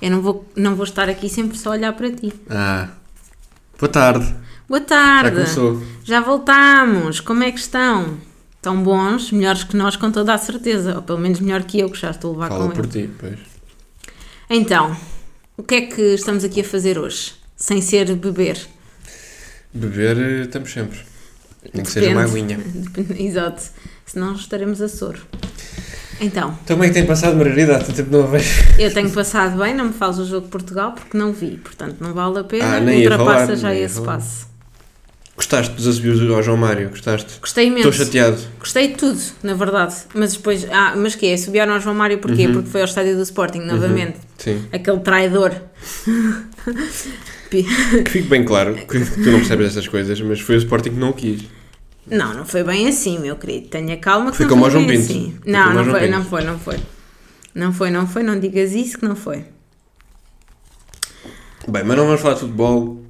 Eu não vou, não vou estar aqui sempre só a olhar para ti. Ah. Boa tarde. Boa tarde. Já começou. Já voltámos. Como é que estão? Estão bons, melhores que nós com toda a certeza, ou pelo menos melhor que eu que já estou a levar Fala com por ele. ti, pois. Então, o que é que estamos aqui a fazer hoje? Sem ser beber. Beber eh, estamos sempre. Nem que seja uma aguinha. Depende- Exato. Senão estaremos a soro. Então, Então, como é que tem passado, Margarida? Há tanto tempo não a vejo. eu tenho passado bem, não me fales o jogo de Portugal porque não vi, portanto não vale a pena, Ah, nem ultrapassa falar, já nem esse passo. Gostaste dos assobios ao João Mário? Gostaste? Gostei imenso. Estou chateado. Gostei de tudo, na verdade. Mas depois. Ah, mas que é? Subiu ao João Mário porquê? Uhum. Porque foi ao estádio do Sporting, novamente. Sim. Aquele traidor. Que fique bem claro que tu não percebes estas coisas, mas foi o Sporting que não o quis. Não, não foi bem assim, meu querido. Tenha calma que Foi não como foi bem Pinto. assim. Foi Não, como não ao João foi, não foi, não foi. Não foi, não foi, não digas isso que não foi. Bem, mas não vamos falar de futebol,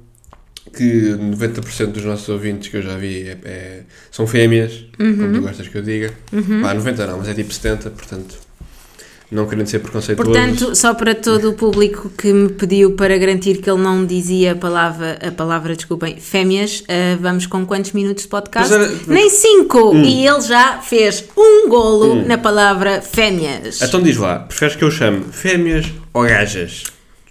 que 90% dos nossos ouvintes que eu já vi é- é- são fêmeas, como Uhum. tu gostas que eu diga. Pá, 90 não, mas é tipo 70, portanto, não querendo ser preconceituoso. Portanto, só para todo o público que me pediu para garantir que ele não dizia a palavra, a palavra desculpem, fêmeas, ah, vamos com quantos minutos de podcast? Era- Hum. Nem cinco! E ele já fez um golo na palavra fêmeas. Então diz lá, preferes que eu chame fêmeas ou gajas?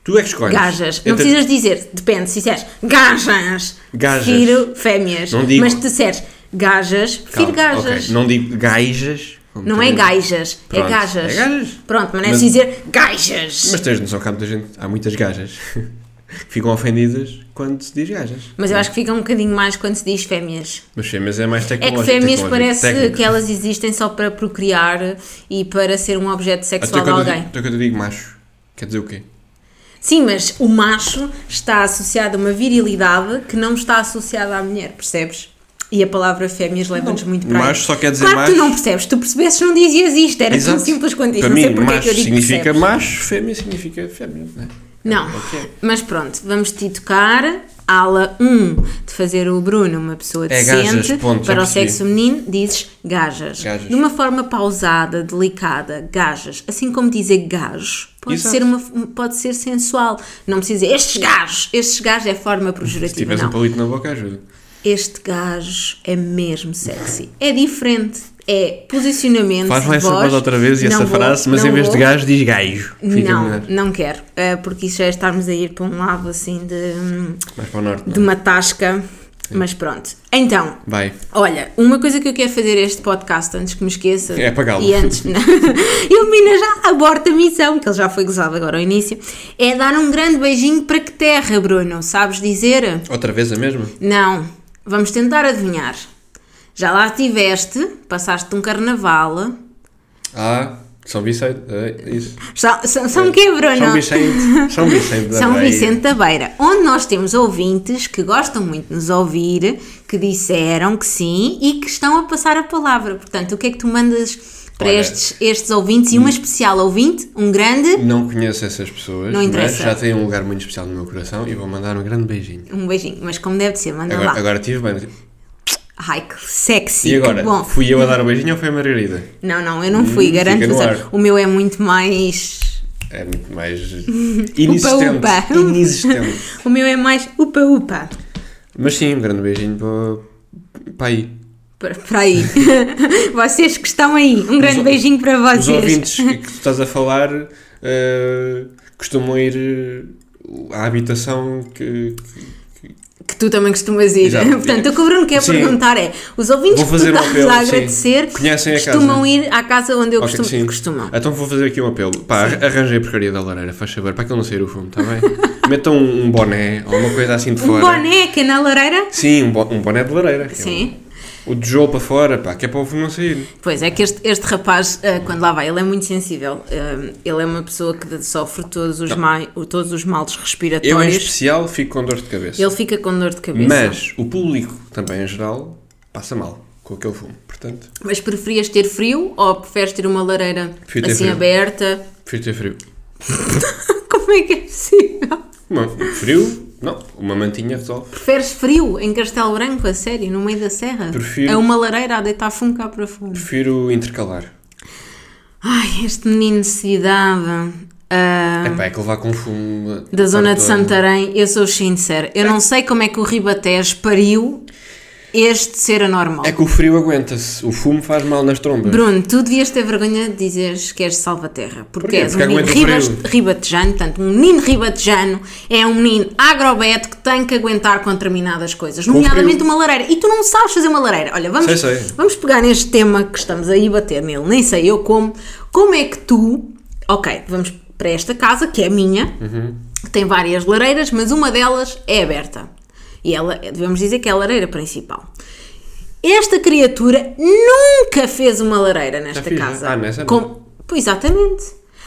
Tu é que escolhes. Gajas. Não Entre- precisas dizer, depende, se disseres gajas, Gajas. prefiro fêmeas. Não digo. Mas se disseres gajas, prefiro Calma, gajas. ok, Não digo gajas. Não é gajas, é Pronto, gajas. É gajas. Pronto, mas não é preciso dizer gajas. Mas tens noção que há muita gente, há muitas gajas que ficam ofendidas quando se diz gajas. Mas eu acho que fica um bocadinho mais quando se diz fêmeas. Mas fêmeas é mais É tecnológico. que fêmeas parece técnico. que elas existem só para procriar e para ser um objeto sexual de alguém. até quando eu digo macho, quer dizer o quê? Sim, mas o macho está associado a uma virilidade que não está associada à mulher, percebes? E a palavra fêmeas leva-nos muito para aí. Macho só quer dizer Claro que tu macho. não percebes, se tu percebesses não dizias isto, era tão Exato. simples quanto isso. Para não sei mim, porque é que macho eu digo significa percebes. macho, fêmea significa fêmea. Não é? Não, Ok. mas pronto, vamos te tocar. Ala 1 de fazer o Bruno uma pessoa É decente. gajas, ponto, para o sexo feminino, dizes gajas. Gajas. De uma forma pausada, delicada, gajas. Assim como dizer gajo, pode Exato. ser, uma, pode ser sensual. Não precisa dizer estes gajos. Estes gajos é forma Se pejorativa. tiveres um Não. palito na boca, ajuda. Este gajo é mesmo sexy. É diferente. É posicionamento. Faz de lá essa voz. outra vez e Não essa vou, frase, mas não em vez de vou. gajo diz gajo. Fica Não, melhor. não quero, eh, porque isso já é estarmos a ir para um lado assim de, Mais para o norte. de não. uma tasca, mas pronto. Então, Vai. olha, uma coisa que eu quero fazer este podcast antes que me esqueça. É apagá-lo. E antes. Ilumina já, aborta a missão, que ele já foi gozado agora ao início. É dar um grande beijinho para que terra, Bruno? Sabes dizer? Outra vez a mesma? Não, vamos tentar adivinhar. Já lá estiveste, passaste um carnaval. Ah, São Vicente. É, isso. São, são, são quê, Bruno? São Vicente. São Vicente da São Beira. Vicente da Beira, onde nós temos ouvintes que gostam muito de nos ouvir, que disseram que sim e que estão a passar a palavra. Portanto, o que é que tu mandas para Olha, estes, estes ouvintes? E uma especial ouvinte, um grande, Não conheço essas pessoas, Não interessa. mas já têm um lugar muito especial no meu coração e vou mandar um grande beijinho. um beijinho, mas como deve de ser, manda Agora, lá. agora tive bem. Ai, que sexy, E agora? bom. Fui eu a dar o beijinho ou foi a Margarida? Não, não, eu não fui, Hum, garanto. O meu é muito mais. É muito mais inexistente. upa. Inexistente. O meu é mais upa-upa. Mas sim, um grande beijinho para, para aí. Para, aí. vocês que estão aí, um grande Os- beijinho para Os vocês. ouvintes que tu estás a falar eh, costumam ir eh, à habitação que. Que tu também costumas ir. Exato. Portanto, o que o Bruno quer Sim. perguntar é: os ouvintes que tu fazer um estás apelo, a sim. agradecer Conhecem a costumam casa? ir à casa onde eu Ok, costumo. sim. costumam. Então vou fazer aqui um apelo. Pá, arranjei a porcaria da lareira, faz favor, para aquilo não sair o fumo, está bem? Metam um, um boné ou uma coisa assim de Um fora. boné que é na lareira? Sim, um, bo- um boné de lareira. que é Sim. O, o de jogo para fora, pá, que é para o fumo não sair. Pois é que este, este rapaz, ah, quando lá vai, ele é muito sensível. Ah, ele é uma pessoa que sofre todos os, mai, todos os males Eu, em respiratórios. especial, fico com dor de cabeça. Ele fica com dor de cabeça. Mas o público, também em geral, passa mal com aquele fumo. Portanto, Mas preferias ter frio ou preferes ter uma lareira ter assim frio. aberta? prefiro ter frio. Como é que é possível? Uma, frio, não. Uma mantinha resolve. Preferes frio em Castelo Branco, a sério, no meio da serra? Prefiro- É uma lareira a deitar fumo cá para fora. Prefiro intercalar. Ai, este menino necessidade. ah, Epá, é que levar com fumo. da zona de Santarém. Eu sou sincera, eu não sei como é que o Ribatejo pariu este ser anormal. É que o frio aguenta-se, o fumo faz mal nas trombas. Bruno, tu devias ter vergonha de dizeres que és de Salvaterra, porque Porquê? és Porque um menino frio. ribatejano, portanto, um menino ribatejano é um menino agrobeto que tem que aguentar com determinadas coisas, nomeadamente uma lareira. E tu não sabes fazer uma lareira. Olha, vamos, Sei, sei. vamos pegar neste tema que estamos aí a bater nele, nem sei eu como. Como é que tu, ok, vamos para esta casa, que é minha, Uhum. que tem várias lareiras, mas uma delas é aberta. E ela, devemos dizer que é a lareira principal. Esta criatura nunca fez uma lareira nesta fiz, casa. ah, nessa. Com- Pois, exatamente.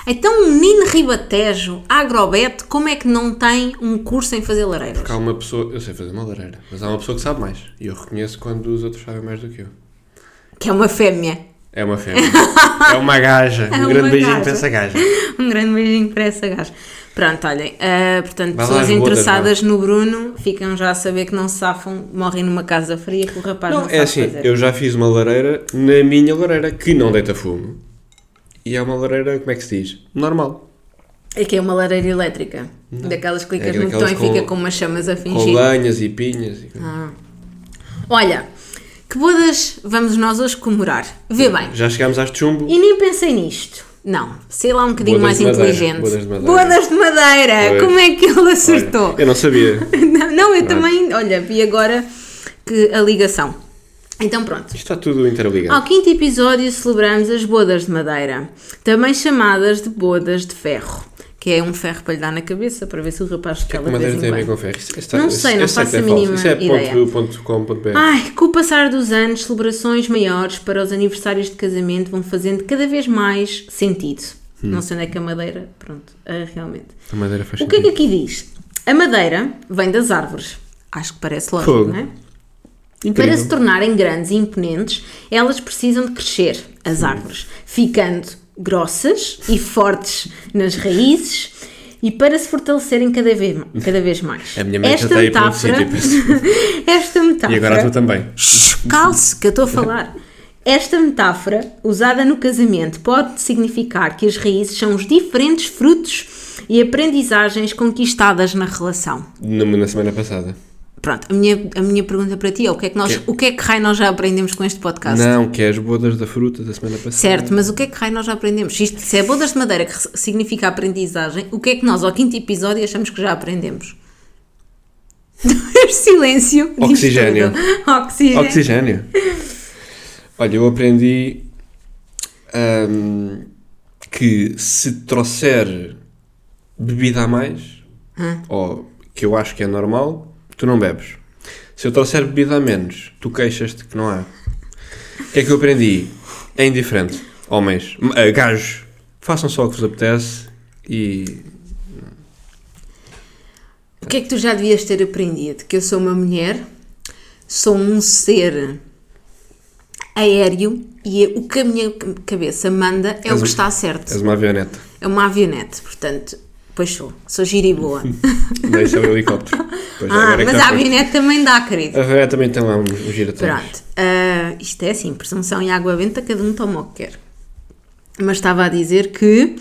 Então, um menino ribatejo, agrobete, como é que não tem um curso em fazer lareiras? Porque há uma pessoa, eu sei fazer uma lareira, mas há uma pessoa que sabe mais. E eu reconheço quando os outros sabem mais do que eu. Que é uma fêmea. É uma fêmea. é uma gaja. Um É uma grande beijinho gaja. para essa gaja. Um grande beijinho para essa gaja. Pronto, olhem, ah, portanto, Vai pessoas interessadas no Bruno ficam já a saber que não se safam, morrem numa casa fria que o rapaz não, Não, é assim, fazer. eu já fiz uma lareira na minha lareira que não deita fumo. E é uma lareira, como é que se diz? Normal. É que é uma lareira elétrica. Daquelas que clicas É no botão e fica com- com umas chamas a Com fingir. lenhas e pinhas. E... Ah. Olha, que bodas vamos nós hoje comemorar? Vê bem, Já chegámos às chumbo. e nem pensei nisto. Não, sei lá um bocadinho Bodas mais inteligente. bodas de madeira. Bodas de madeira. Como é que ele Olha, acertou? eu não sabia. Não, não, eu também, olha, vi agora que a ligação. Então pronto. Isto está tudo interligado. Ao quinto episódio celebramos as bodas de madeira, também chamadas de bodas de ferro, que é um ferro para lhe dar na cabeça para ver se o rapaz que é que de vez tem a ver com ferro? Não sei, não sei faço é a mínima Isso é ideia. ponto, ponto. Ai, com o passar dos anos, celebrações maiores para os aniversários de casamento vão fazendo cada vez mais sentido. Hum. Não sei onde é que a madeira, pronto, é realmente. A madeira faz O que é que sentido. aqui diz? A madeira vem das árvores. Acho que parece lógico, Fogo. não é? Incrível. Para se tornarem grandes e imponentes, elas precisam de crescer, as árvores, ficando grossas e fortes nas raízes e para se fortalecerem cada vez, cada vez mais. A minha esta já está aí metáfora, sítio, esta metáfora, E agora tu também. Shhh, Calce, que eu estou a falar. Esta metáfora, usada no casamento, pode significar que as raízes são os diferentes frutos e aprendizagens conquistadas na relação. Na, na semana passada. Pronto, a minha, a minha pergunta para ti é o que é que nós, Que- o que é que raio nós já aprendemos com este podcast? Não, que é as bodas da fruta da semana passada. Certo, mas o que é que raio nós já aprendemos? Se, isto, se é bodas de madeira que significa aprendizagem, o que é que nós ao quinto episódio achamos que já aprendemos? Silêncio. Oxigênio. Oxigênio. Oxigênio. Olha, eu aprendi ahm, que se trouxer bebida a mais, ou que eu acho que é normal, tu não bebes. Se eu trouxer bebida a menos, tu queixas-te que não há. O que é que eu aprendi? É indiferente. Homens, ah, gajos, façam só o que vos apetece e. O que é que tu já devias ter aprendido? Que eu sou uma mulher, sou um ser aéreo e o que a minha cabeça manda é o que está certo. És uma avioneta. É uma avionete, portanto, pois sou. Sou gira e boa. Deixa o helicóptero. Pois, ah, é mas a avionete também dá, querido. A avioneta também tem lá um, um giratório. Pronto, ah, isto é assim, presunção e água benta, cada um toma o que quer. Mas estava a dizer que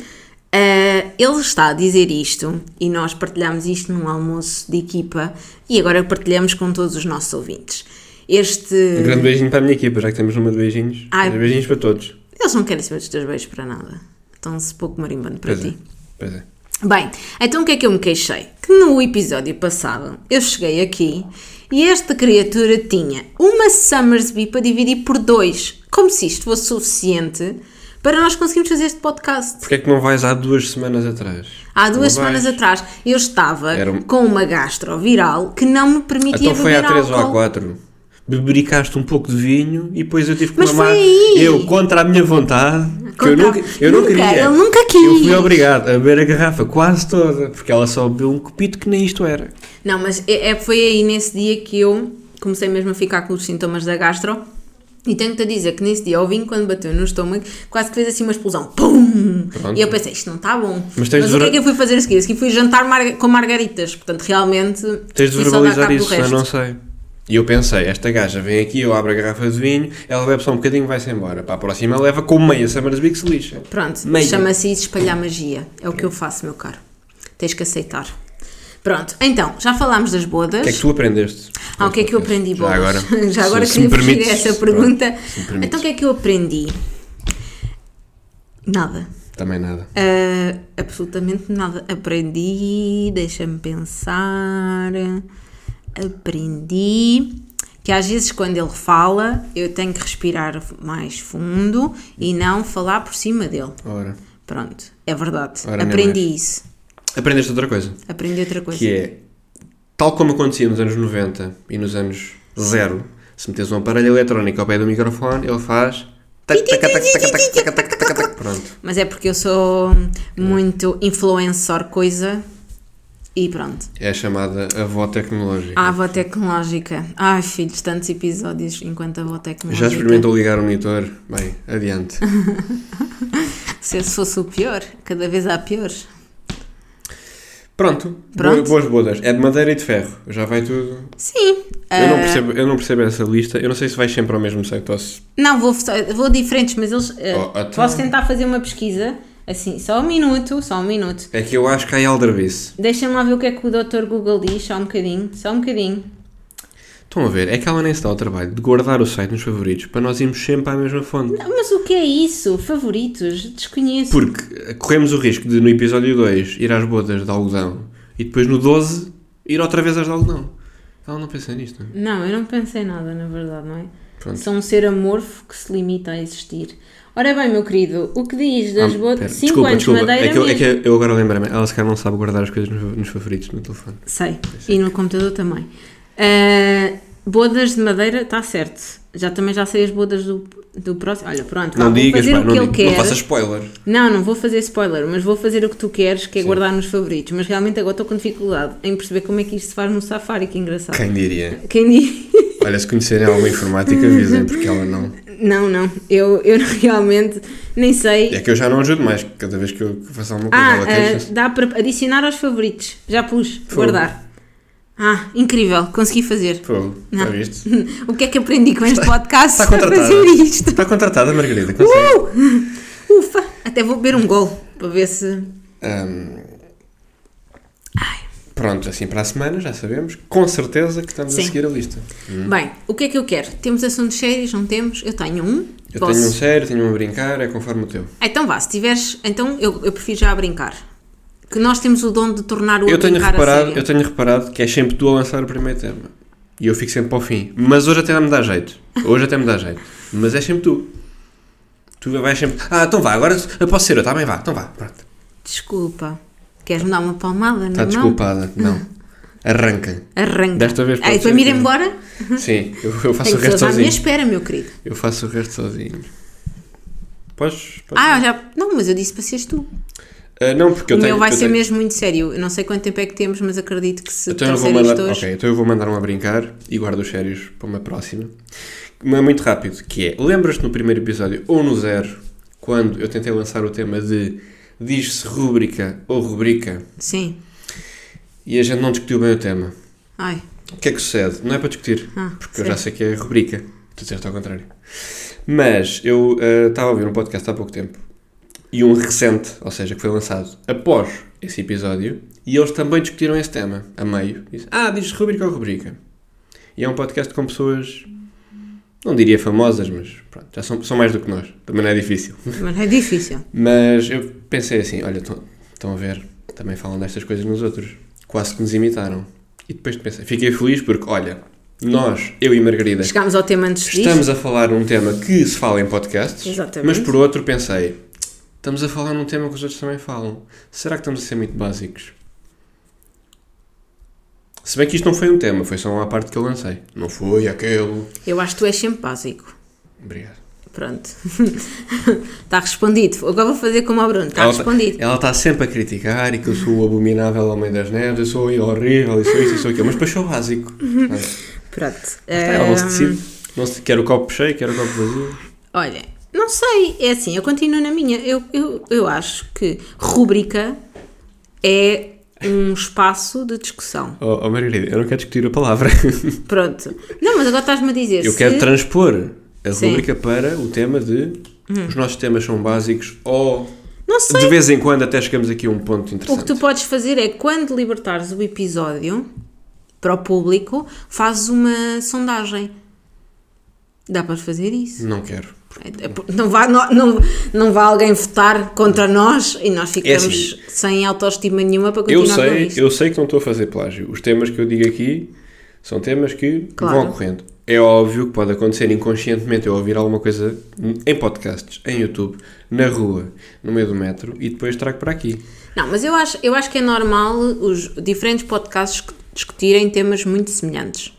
ah, ele está a dizer isto e nós partilhamos isto num almoço de equipa e agora partilhamos com todos os nossos ouvintes. Este. Um grande beijinho para a minha equipa, já que temos uma de beijinhos. Ai. Beijinhos para todos. Eles não querem saber dos teus beijos para nada. Estão-se pouco marimbando para Pois é. ti. Pois é. Bem, então o que é que eu me queixei? Que no episódio passado eu cheguei aqui e esta criatura tinha uma Summersby para dividir por dois, como se isto fosse suficiente para nós conseguirmos fazer este podcast. Porquê é que não vais há duas semanas atrás? Há duas Não vais? semanas atrás eu estava um- com uma gastroviral que não me permitia Então foi beber há três ou há álcool. quatro. Bebericaste um pouco de vinho e depois eu tive que Mas mamar. Eu, contra a minha vontade, que eu Contra- nunca, eu não Nunca, queria. ele nunca Eu fui quis. obrigado a beber a garrafa quase toda, porque ela só bebeu um copito que nem isto era. Não, mas é, é- foi aí nesse dia que eu comecei mesmo a ficar com os sintomas da gastro. E tenho-te a dizer que nesse dia o vinho, quando bateu no estômago, quase que fez assim uma explosão. Pum! Pronto. E eu pensei, isto não está bom. Mas Mas, o que é ver- que eu fui fazer a seguir? A seguir fui jantar mar- com margaritas. Portanto, realmente. Tens de verbalizar isso, eu resto. não sei. E eu pensei, esta gaja vem aqui, eu abro a garrafa de vinho, ela bebe só um bocadinho e vai-se embora. Para a próxima leva com meia Summersby que se lixa. Pronto, chama-se isso espalhar magia. É o que eu faço, meu caro. Tens que aceitar. Pronto, então, já falámos das bodas. O que é que tu aprendeste? Ah, o que é que eu aprendi, Já bolas? agora, Já agora se- se queria permites, a essa pronto, pergunta. se permites. então, o que é que eu aprendi? Nada. Também nada. Ah, absolutamente nada. Aprendi, deixa-me pensar aprendi que às vezes quando ele fala eu tenho que respirar mais fundo e não falar por cima dele. Ora. Pronto, é verdade. Ora, Aprendi isso. Aprendeste outra coisa. Aprendi outra coisa. Que é, tal como acontecia nos anos 90 e nos anos zero, se metes um aparelho eletrónico ao pé do microfone, ele faz... Pronto. Mas é porque eu sou muito influencer coisa e pronto. É a chamada avó tecnológica. A avó tecnológica. Ai, filhos, tantos episódios enquanto avó tecnológica. Já experimentou ligar o monitor? Bem, adiante. Se esse fosse o pior, cada vez há piores. Pronto. Pronto. Boas bodas. É de madeira e de ferro. Já vai tudo. Sim. Eu não, ah, percebo, eu não percebo essa lista. Eu não sei se vais sempre ao mesmo site ou se. Não, vou, vou diferentes, mas eles. Oh, então. Posso tentar fazer uma pesquisa? Assim, só um minuto, só um minuto. É que eu acho que há aldrabice. Deixa-me lá ver o que é que o Dr. Google diz, só um bocadinho, só um bocadinho. Estão a ver? É que ela nem se dá o trabalho de guardar o site nos favoritos para nós irmos sempre à mesma fonte. Não, Mas o que é isso? Favoritos? Desconheço. Porque corremos o risco de no episódio 2 ir às bodas de algodão e depois no 12 ir outra vez às de algodão. Ela não pensa nisto. não é? Não, eu não pensei nada, na verdade, não é? Pronto. Sou um ser amorfo que se limita a existir. Ora bem, meu querido, o que diz das Ah, bodas? pera, 5 desculpa, anos desculpa. madeira É que, eu, é mesmo. que eu agora lembrei-me. Ela se calhar não sabe guardar as coisas nos, nos favoritos no telefone. Sei, e no computador também. Ah, bodas de madeira, está certo. Já também já sei as bodas do, do próximo. Olha, pronto, vá, não vou digas, fazer pá, o que ele digas, não quer. faças spoiler. Não, não vou fazer spoiler, mas vou fazer o que tu queres, que é Sim. guardar nos favoritos. Mas realmente agora estou com dificuldade em perceber como é que isto se faz no Safari, que engraçado. Quem diria? Quem diz? Olha, se conhecerem alguma informática, avisem, porque ela não. Não, não, eu, eu realmente nem sei. É que eu já não ajudo mais, cada vez que eu faço alguma coisa, Ah, ela queixa-se. dá para adicionar aos favoritos. Já pus, Fogo. guardar. Ah, incrível, consegui fazer. Fogo, já viste? O que é que aprendi com este podcast está contratada. fazer isto? Está contratada, Margarida, consegue. Uh! Ufa! Até vou beber um gol para ver se. Ahm, Pronto, assim para a semana, já sabemos. Com certeza que estamos Sim. a seguir a lista. Bem, o que é que eu quero? Temos assuntos sérios? Não temos? Eu tenho um. Eu Posso? tenho um sério, tenho um a brincar, é conforme o teu. Então vá, se tiveres. Então eu, eu prefiro já a brincar. Que nós temos o dom de tornar o Eu outro tenho, brincar a reparado, sério. eu tenho reparado que é sempre tu a lançar o primeiro tema. E eu fico sempre para o fim. Mas hoje até me dá jeito. Hoje até me dá jeito. Mas é sempre tu. Tu vais sempre. Ah, então vá, agora eu posso ser eu, também vá, então vá. Pronto. Desculpa. Queres-me dar uma palmada? Está na mão? desculpada. Não. Arranca. Arranca. Desta vez Aí, para me ir que- embora, Sim, eu, eu faço tenho o resto pessoas à minha sozinho. espera, meu querido. Eu faço o resto sozinho. Podes? podes Ah, já. Não, mas eu disse para seres tu. Ah, não, porque eu o tenho. meu vai eu ser tenho- mesmo muito sério. Eu não sei quanto tempo é que temos, mas acredito que se Então eu vou trouxer mandar, isto hoje. ok, então eu vou mandar um a brincar e guardo os sérios para uma próxima. Uma muito rápido, que é, lembras-te no primeiro episódio ou no zero, quando eu tentei lançar o tema de diz-se rúbrica ou rubrica Sim. e a gente não discutiu bem o tema. Ai. O que é que sucede? Não é para discutir, Ah, porque eu já certo. sei que é rubrica. Tu disseste ao contrário. Mas eu ah, estava a ouvir um podcast há pouco tempo e um recente, ou seja, que foi lançado após esse episódio, e eles também discutiram esse tema, a meio. Disse, ah, diz rubrica ou rubrica. E é um podcast com pessoas, não diria famosas, mas pronto, já são, são mais do que nós. Também não é difícil. Mas é difícil. Mas eu pensei assim, olha, estão- a ver, também falam destas coisas nos outros. Quase que nos imitaram. E depois pensei, fiquei feliz porque, olha, nós, eu e Margarida, Chegámos ao tema antes disto. Estamos a falar num tema que se fala em podcasts, Exatamente. mas por outro pensei, estamos a falar num tema que os outros também falam. Será que estamos a ser muito básicos? Se bem que isto não foi um tema, foi só uma parte que eu lancei. Não foi aquele. Eu acho que tu és sempre básico. Obrigado. Pronto. Está respondido. Agora vou fazer como ao Bruno. Está Ela respondido. Ela está sempre a criticar e que eu sou o abominável homem das neves, eu sou horrível, e sou isso e sou aquilo, mas depois sou básico. É? Pronto. Ela não se Ahm, decide. Não se, quer o copo cheio, quer o copo vazio. Olha, não sei, é assim, eu continuo na minha. Eu, eu, eu acho que rúbrica é um espaço de discussão. Oh, oh Margarida, eu não quero discutir a palavra. Pronto. Não, mas agora estás-me a dizer. Eu se- quero transpor a Sim. Hum. rubrica para o tema de os nossos temas são básicos ou Não sei. de vez em quando até chegamos aqui a um ponto O interessante. que tu podes fazer é, quando libertares o episódio para o público, fazes uma sondagem. Dá para fazer isso. Não quero. É- é Não vai, não, não, não vai alguém votar contra nós e nós ficamos assim. sem autoestima nenhuma para Eu continuar com sei, isto. eu sei que não estou a fazer plágio. Os temas que eu digo aqui são temas que Claro. vão ocorrendo. É óbvio que pode acontecer inconscientemente eu ouvir alguma coisa em podcasts, em YouTube, na rua, no meio do metro e depois trago para aqui. Não, mas eu acho, eu acho que é normal os diferentes podcasts discutirem temas muito semelhantes.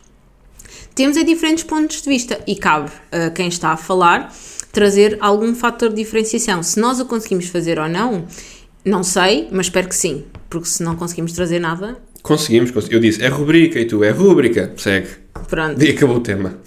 Temos é diferentes pontos de vista e cabe a quem está a falar trazer algum fator de diferenciação. Se nós o conseguimos fazer ou não, não sei, mas espero que sim, porque se não conseguimos trazer nada, Conseguimos, cons- eu disse é rubrica e tu é rúbrica, segue. pronto. E acabou o tema.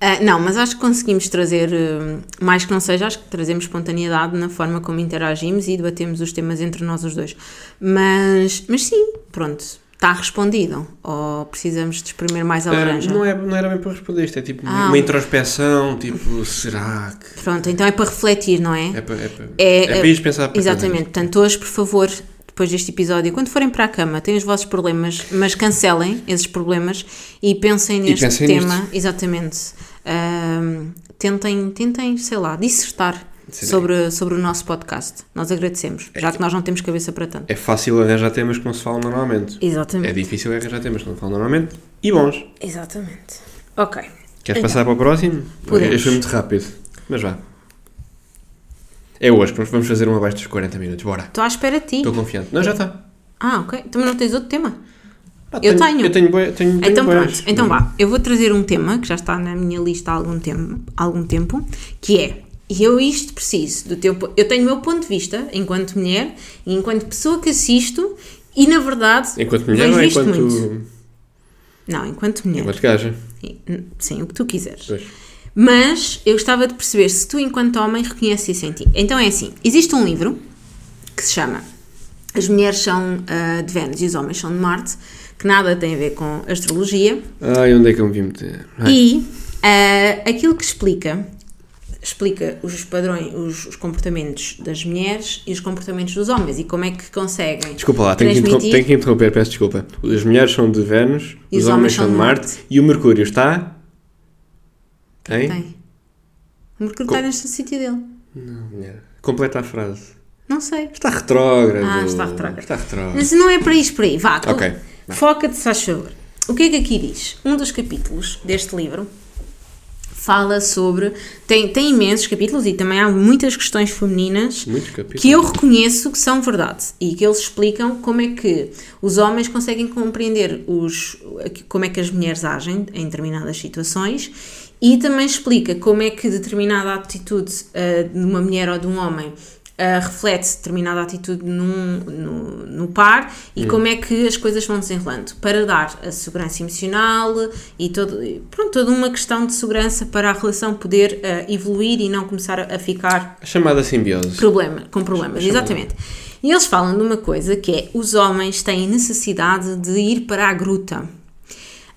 Ah, não, mas acho que conseguimos trazer, eh, mais que não seja, acho que trazemos espontaneidade na forma como interagimos e debatemos os temas entre nós os dois. Mas, mas sim, pronto, está respondido. Ou precisamos de exprimir mais a Ah, laranja? não, é, não era bem para responder isto, é tipo Ah. uma introspeção, tipo, será que. Pronto, então é para refletir, não é? É para, é para, É, é para ir pensar para Exatamente. Portanto, hoje, por favor, depois deste episódio, quando forem para a cama, têm os vossos problemas, mas cancelem esses problemas e pensem neste pensem tema. nisto. Exatamente. Ahm, tentem, tentem, sei lá, dissertar. Sobre, sobre o nosso podcast. Nós agradecemos, já que nós não temos cabeça para tanto. É fácil arranjar temas que não se falam normalmente. É Exatamente. difícil arranjar temas que não se falam normalmente e bons. Exatamente. Ok. Queres Então. passar para o próximo? Podemos. Este foi muito rápido, mas vá. É hoje vamos fazer um abaixo dos 40 minutos, bora. Estou à espera de ti. Estou confiante. Não, já está. Ah, ok. Também não tens outro tema? Pá, Eu tenho. Eu tenho, bué- tenho, tenho Então pronto, então vá. Eu vou trazer um tema que já está na minha lista há algum tempo, algum tempo que é, e eu isto preciso do teu, eu tenho o meu ponto de vista enquanto mulher e enquanto pessoa que assisto e na verdade Enquanto mulher ou enquanto, muito. Não, enquanto mulher. enquanto gaja? Sim, o que tu quiseres. Pois. Mas eu gostava de perceber se tu, enquanto homem, reconheces isso em ti. Então é assim: existe um livro que se chama As Mulheres São ah, de Vênus e os Homens São de Marte, que nada tem a ver com astrologia, Ai, onde é que eu me vi meter? Ai, e ah, aquilo que explica explica os padrões, os, os comportamentos das mulheres e os comportamentos dos homens e como é que conseguem Desculpa lá, tenho que, transmitir. tenho que interromper, peço desculpa. As mulheres são de Vênus, E os, homens são de Marte, e o Mercúrio está. Hein? Tem. O Mercúrio Co- está neste sítio dele. Não, mulher. Completa a frase. Não sei. Está retrógrado. Ah, está retrógrado. Está retrógrado. Mas não é para isto por aí. Vá, tu- Ok. foca-te, se faz favor. O que é que aqui diz? Um dos capítulos deste livro fala sobre. Tem, tem imensos capítulos e também há muitas questões femininas que eu reconheço que são verdade e que eles explicam como é que os homens conseguem compreender os, como é que as mulheres agem em determinadas situações e também explica como é que determinada atitude ah, de uma mulher ou de um homem ah, reflete determinada atitude num, no, no par e como é que as coisas vão desenrolando para dar a segurança emocional e todo, pronto, toda uma questão de segurança para a relação poder ah, evoluir e não começar a- a ficar A chamada simbiose. problema, com problemas, Chama- exatamente. E eles falam de uma coisa que é os homens têm necessidade de ir para a gruta.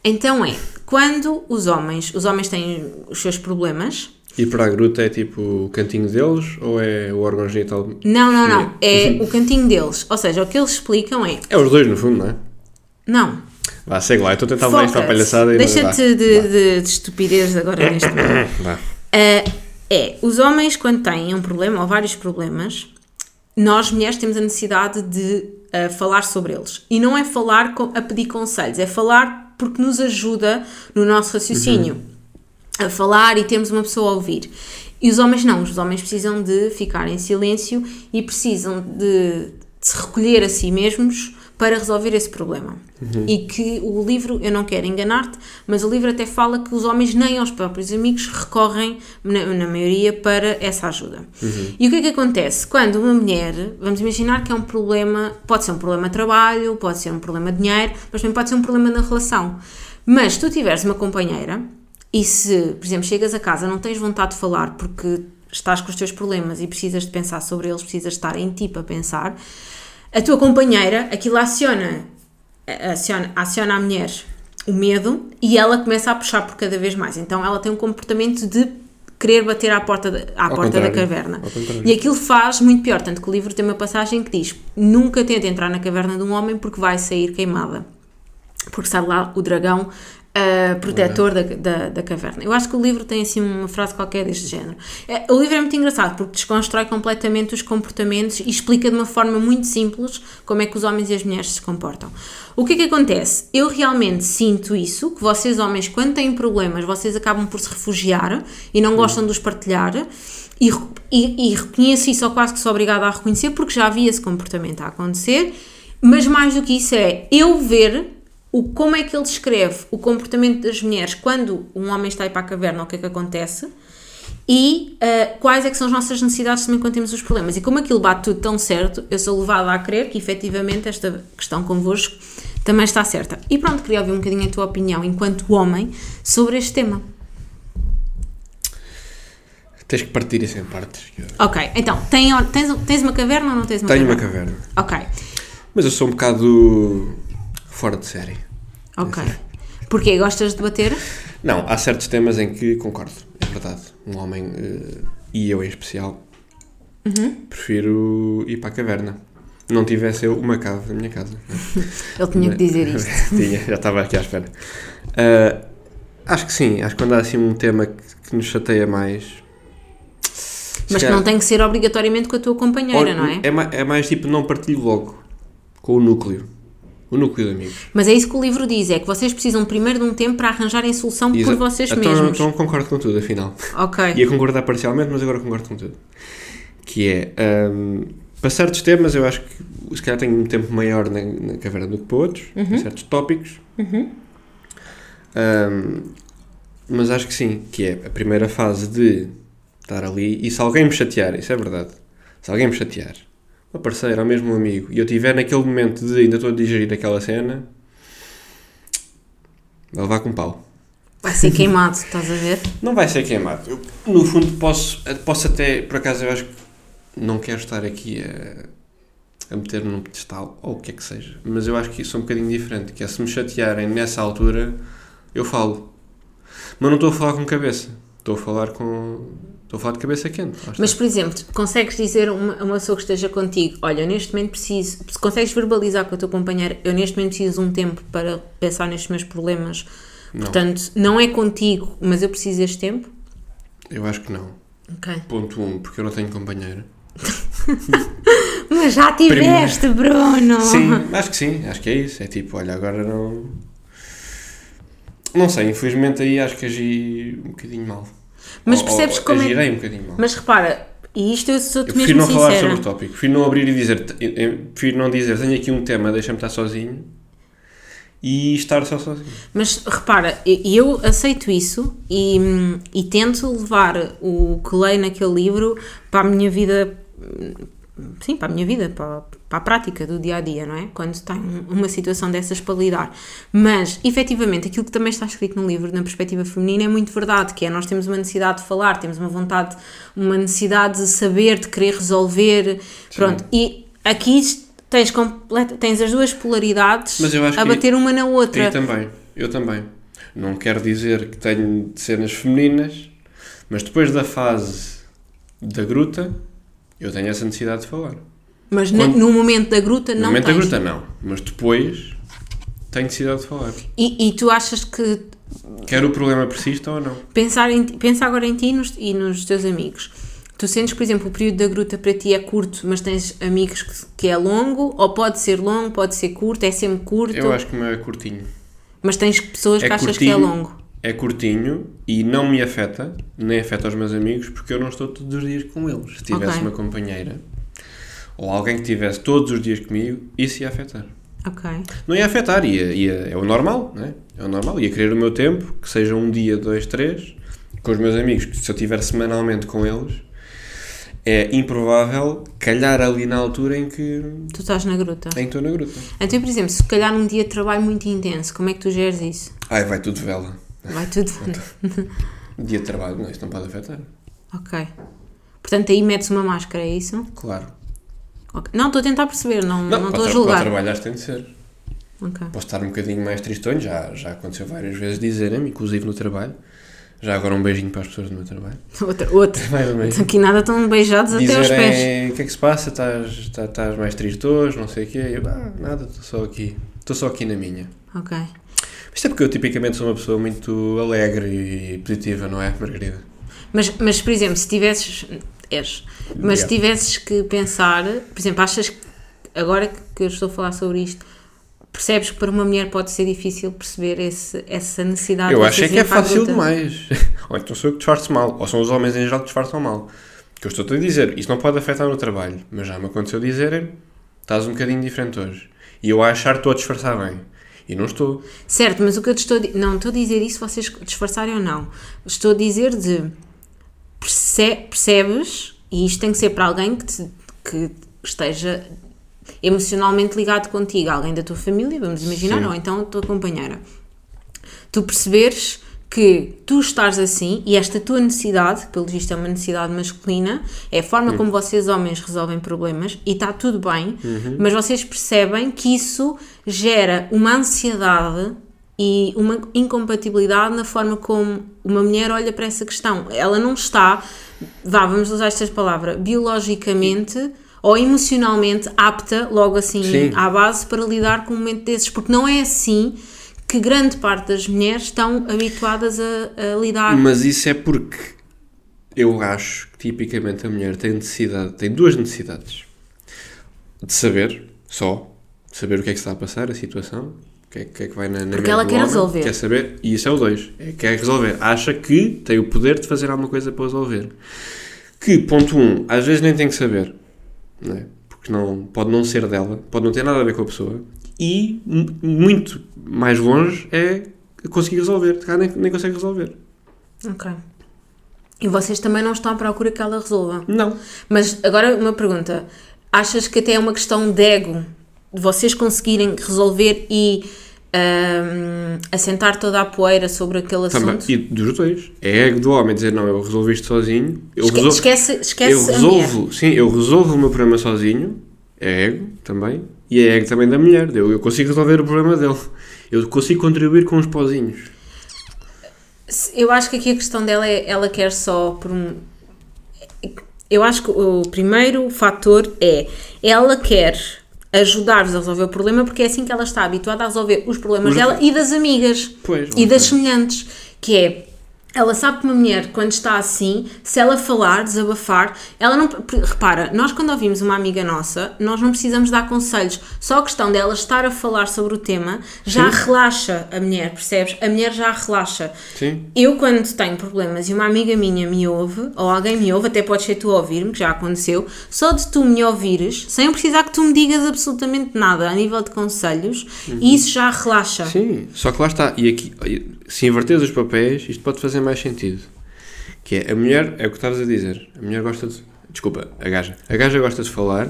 Então é, quando os homens, os homens têm os seus problemas, E para a gruta é tipo o cantinho deles ou é o órgão genital? não, não, não, é o cantinho deles. Ou seja, o que eles explicam é, É os dois, no fundo, não é? não, Vá, segue lá. Eu estou a tentar levar foca-te, palhaçada e deixa-te de, de- de estupidez agora neste momento. Vá. Uh, é, os homens quando têm um problema ou vários problemas, nós mulheres temos a necessidade de uh, falar sobre eles. E não é falar co- a pedir conselhos, é falar porque nos ajuda no nosso raciocínio. A falar e termos uma pessoa a ouvir. E os homens não, os homens precisam de ficar em silêncio e precisam de, de se recolher a si mesmos para resolver esse problema. E que o livro, eu não quero enganar-te, mas o livro até fala que os homens nem aos próprios amigos recorrem, na, na maioria, para essa ajuda. E o que é que acontece? Quando uma mulher, vamos imaginar que é um problema, pode ser um problema de trabalho, pode ser um problema de dinheiro, mas também pode ser um problema na relação. Mas se tu tiveres uma companheira e se, por exemplo, chegas a casa, não tens vontade de falar porque estás com os teus problemas e precisas de pensar sobre eles, precisas estar em ti para pensar, a tua companheira, aquilo aciona, aciona, aciona a mulher o medo e ela começa a puxar por cada vez mais. Então ela tem um comportamento de querer bater à porta, de, à porta da caverna. E aquilo faz muito pior. Tanto que o livro tem uma passagem que diz: nunca tente entrar na caverna de um homem porque vai sair queimada. Porque sai lá o dragão uh, protetor da, da, da, caverna. Eu acho que o livro tem assim uma frase qualquer deste género. É, o livro é muito engraçado porque desconstrói completamente os comportamentos e explica de uma forma muito simples como é que os homens e as mulheres se comportam. O que é que acontece? Eu realmente sinto isso, que vocês homens, quando têm problemas, vocês acabam por se refugiar e não gostam de os partilhar. E, e, e reconheço isso, ou quase que sou obrigada a reconhecer, porque já havia esse comportamento a acontecer. Mas mais do que isso é eu ver o, como é que ele descreve o comportamento das mulheres quando um homem está aí para a caverna, o que é que acontece, e uh, quais é que são as nossas necessidades também quando temos os problemas. E como aquilo bate tudo tão certo, eu sou levada a crer que efetivamente esta questão convosco também está certa. E pronto, queria ouvir um bocadinho a tua opinião enquanto homem sobre este tema. Tens que partir isso em partes. Ok, então, tens, tens uma caverna ou não tens uma Tenho caverna? Tenho uma caverna. Ok. Mas eu sou um bocado fora de série. Ok. Porquê? Gostas de debater? Não, há certos temas em que concordo, é verdade. Um homem, uh, e eu em especial, uhum. prefiro ir para a caverna. Não tivesse eu uma cave na minha casa. Ele tinha que dizer isto. tinha, já estava aqui à espera. Uh, acho que sim, acho que quando há assim um tema que, que nos chateia mais. Mas que não tem que ser obrigatoriamente com a tua companheira, não é? é? É mais tipo, não partilho logo com o núcleo o núcleo de amigos. Mas é isso que o livro diz, é que vocês precisam primeiro de um tempo para arranjarem solução Exa por vocês então, mesmos. Então concordo com tudo, afinal. Ok. Ia concordar parcialmente, mas agora concordo com tudo. Que é, um, para certos temas eu acho que se calhar tenho um tempo maior na, na caverna do que para outros, uhum. para certos tópicos. Uhum. Um, mas acho que sim, que é a primeira fase de estar ali e se alguém me chatear, isso é verdade, se alguém me chatear uma parceira, ou mesmo um amigo, e eu tiver naquele momento de ainda estou a digerir aquela cena, vai levar com pau. Vai ser queimado, estás a ver? Não vai ser queimado. Eu, no fundo, posso, posso até, por acaso, eu acho que não quero estar aqui a, a meter num pedestal, ou o que é que seja, mas eu acho que isso é um bocadinho diferente, que é se me chatearem nessa altura, eu falo. Mas não estou a falar com cabeça, estou a falar com Estou a falar de cabeça quente. Mas, por exemplo, consegues dizer a uma, uma pessoa que esteja contigo: Olha, eu neste momento preciso. Se consegues verbalizar com a tua companheira, eu neste momento preciso um tempo para pensar nestes meus problemas. Não. Portanto, não é contigo, mas eu preciso deste tempo? Eu acho que não. Ok. Ponto 1, um, porque eu não tenho companheira. mas já tiveste, Bruno! Sim, acho que sim, acho que é isso. É tipo, olha, agora não. Não sei, infelizmente aí acho que agi um bocadinho mal. Mas percebes ou, como é... um bocadinho mal. Mas repara, e isto eu sou-te mesmo prefiro não falar sobre o tópico, prefiro não abrir e dizer, prefiro não dizer, tenho aqui um tema, deixa-me estar sozinho e estar só sozinho. Mas repara, eu aceito isso e, e tento levar o que leio naquele livro para a minha vida sim, para a minha vida, para, para a prática do dia a dia, não é? Quando tem uma situação dessas para lidar. Mas, efetivamente, aquilo que também está escrito no livro, na perspectiva feminina, é muito verdade, que é nós temos uma necessidade de falar, temos uma vontade, uma necessidade de saber, de querer resolver, sim. pronto. E aqui tens, completa, tens as duas polaridades a bater uma na outra. Eu também, eu também. Não quero dizer que tenho cenas femininas, mas depois da fase da gruta, eu tenho essa necessidade de falar. Mas Quando, no momento da gruta não No momento tens. da gruta não, mas depois tenho necessidade de falar. E, e tu achas que... Quer o problema persista ou não? Pensar, em, pensa agora em ti e nos, e nos teus amigos. Tu sentes, por exemplo, o período da gruta para ti é curto, mas tens amigos que, que é longo? Ou pode ser longo, pode ser curto, é sempre curto? Eu acho que é curtinho. Mas tens pessoas é que achas que é longo? é curtinho e não me afeta, nem afeta os meus amigos, porque eu não estou todos os dias com eles. Se tivesse okay. uma companheira ou alguém que estivesse todos os dias comigo, isso ia afetar. Ok. Não ia afetar, ia, ia, é o normal, né? É o normal. Ia querer o meu tempo, que seja um dia, dois, três, com os meus amigos, que se eu estiver semanalmente com eles, é improvável calhar ali na altura em que. Tu estás na gruta. Em que estou na gruta. Então, por exemplo, se calhar num dia de trabalho muito intenso, como é que tu geres isso? Ai, vai tudo vela. Vai tudo. Dia de trabalho, não, isso não pode afetar. Ok. Portanto, aí metes uma máscara, é isso? Claro. Ok. Não, estou a tentar perceber, não não estou a tra- Para julgar. trabalhar tem de ser. Ok. Posso estar um bocadinho mais tristonho, já, já aconteceu várias vezes dizerem-me, inclusive no trabalho. Já agora um beijinho para as pessoas do meu trabalho. Outra, outra. Mais ou menos. Aqui nada estão beijados até aos pés. Dizerem o que é que se passa, estás, estás, estás mais triste hoje, não sei o quê. Eu, ah, nada, estou só aqui. Estou só aqui na minha. Ok. Isto é porque eu tipicamente sou uma pessoa muito alegre e positiva, não é, Margarida? Mas, mas, por exemplo, se tivesses. És. Mas se tivesses que pensar, por exemplo, achas que agora que eu estou a falar sobre isto, percebes que para uma mulher pode ser difícil perceber esse, essa necessidade Eu acho é que é fácil demais. ou então sou eu que disfarço mal, ou são os homens em geral que disfarçam mal. Que eu estou a dizer, isso não pode afetar no trabalho, mas já me aconteceu dizerem, estás um bocadinho diferente hoje. E eu a achar que estou a disfarçar bem. E não estou. Certo, mas o que eu te estou a dizer. Não estou a dizer isso vocês disfarçarem ou não. Estou a dizer de. Perce- percebes, e isto tem que ser para alguém que, te- que esteja emocionalmente ligado contigo, alguém da tua família, vamos imaginar, Sim. ou então a tua companheira. Tu perceberes que tu estás assim e esta tua necessidade, pelo visto é uma necessidade masculina, é a forma como vocês homens resolvem problemas e está tudo bem, mas vocês percebem que isso gera uma ansiedade e uma incompatibilidade na forma como uma mulher olha para essa questão. Ela não está, vá, vamos usar esta palavra, biologicamente ou emocionalmente apta, logo assim, Sim. à base, para lidar com um momento desses, porque não é assim que grande parte das mulheres estão habituadas a, a lidar. Mas isso é porque eu acho que tipicamente a mulher tem necessidade, tem duas necessidades. De saber, só, saber o que é que está a passar, a situação, o que é, que, é que vai na, na Porque ela quer homem, resolver. Quer saber, e isso é o dois, é, quer resolver. Acha que tem o poder de fazer alguma coisa para resolver. Que, ponto um, às vezes nem tem que saber, não é? Porque não, pode não ser dela, pode não ter nada a ver com a pessoa. E, mu- muito mais longe, é conseguir resolver. Cá nem, nem consegue resolver. Ok. E vocês também não estão à procura que ela resolva. Não. Mas agora uma pergunta. Achas que até é uma questão de ego? De vocês conseguirem resolver e ahm, assentar toda a poeira sobre aquele Também. assunto? E dos dois. É ego do homem dizer, não, eu resolvi isto sozinho. Eu Esque- resolvo, esquece esquece eu resolvo, sim, eu resolvo o meu problema sozinho. É ego também. E é ego também da mulher. Eu, eu consigo resolver o problema dele. Eu consigo contribuir com os pozinhos. Eu acho que aqui a questão dela é ela quer só por um. Eu acho que o primeiro fator é ela quer ajudar-vos a resolver o problema porque é assim que ela está habituada a resolver os problemas Os- dela e das amigas Pois, e das semelhantes, que é ela sabe que uma mulher, quando está assim, se ela falar, desabafar, ela não. Repara, nós quando ouvimos uma amiga nossa, nós não precisamos dar conselhos. Só a questão dela estar a falar sobre o tema já Sim. relaxa a mulher, percebes? A mulher já relaxa. Sim. Eu, quando tenho problemas e uma amiga minha me ouve, ou alguém me ouve, até pode ser tu a ouvir-me, que já aconteceu, só de tu me ouvires, sem eu precisar que tu me digas absolutamente nada a nível de conselhos, isso já relaxa. Sim, só que lá está. E aqui, se inverteres os papéis, isto pode fazer mais sentido. Que é, a mulher, é o que estavas a dizer, a mulher gosta de... Desculpa, a gaja. A gaja gosta de falar,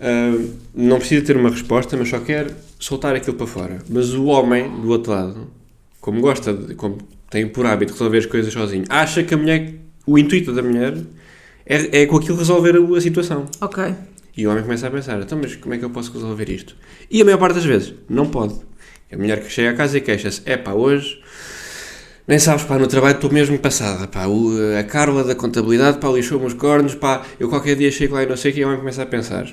ah, não precisa ter uma resposta, mas só quer soltar aquilo para fora. Mas o homem, do outro lado, como gosta, de, como tem por hábito resolver as coisas sozinho, acha que a mulher, o intuito da mulher é, é com aquilo resolver a, a situação. Ok. E o homem começa a pensar, então, mas como é que eu posso resolver isto? E a maior parte das vezes, não pode. A mulher que chega a casa e queixa-se, é pá, hoje, nem sabes, pá, no trabalho estou mesmo passada, pá, o- a Carla da contabilidade, pá, lixou-me os cornos, pá, eu qualquer dia chego lá e não sei o que, e o homem começa a pensar,